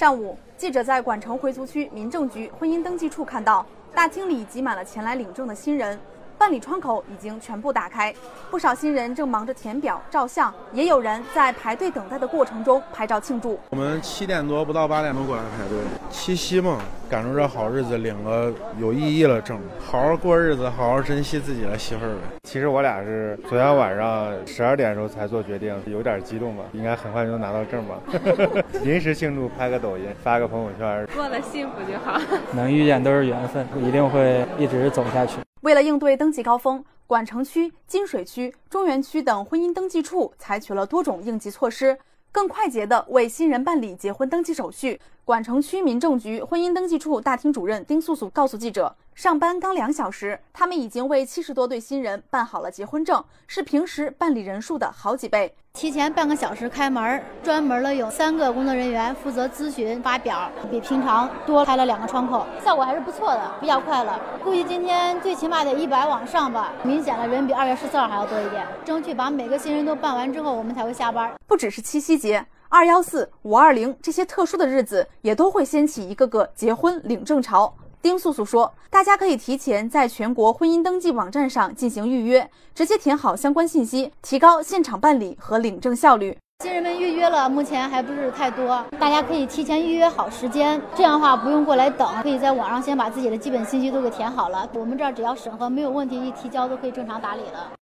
上午，记者在管城回族区民政局婚姻登记处看到，大厅里挤满了前来领证的新人。办理窗口已经全部打开，不少新人正忙着填表、照相，也有人在排队等待的过程中拍照庆祝。我们七点多不到八点钟过来排队，七夕嘛，赶上这好日子，领个有意义了证，好好过日子，好好珍惜自己的媳妇儿呗。其实我俩是昨天晚上十二点的时候才做决定，有点激动吧，应该很快就能拿到证吧。临时庆祝，拍个抖音，发个朋友圈，过得幸福就好。能遇见都是缘分，一定会一直走下去。为了应对登记高峰，管城区、金水区、中原区等婚姻登记处采取了多种应急措施，更快捷地为新人办理结婚登记手续。管城区民政局婚姻登记处大厅主任丁素素告诉记者，上班刚两小时，他们已经为七十多对新人办好了结婚证，是平时办理人数的好几倍。提前半个小时开门，专门的有三个工作人员负责咨询发表，比平常多开了两个窗口，效果还是不错的，比较快了。估计今天最起码得一百往上吧，明显的人比二月十四号还要多一点。争取把每个新人都办完之后，我们才会下班。不只是七夕节。二幺四、五二零这些特殊的日子，也都会掀起一个个结婚领证潮。丁素素说：“大家可以提前在全国婚姻登记网站上进行预约，直接填好相关信息，提高现场办理和领证效率。新人们预约了，目前还不是太多，大家可以提前预约好时间，这样的话不用过来等，可以在网上先把自己的基本信息都给填好了。我们这儿只要审核没有问题，一提交都可以正常打理了。”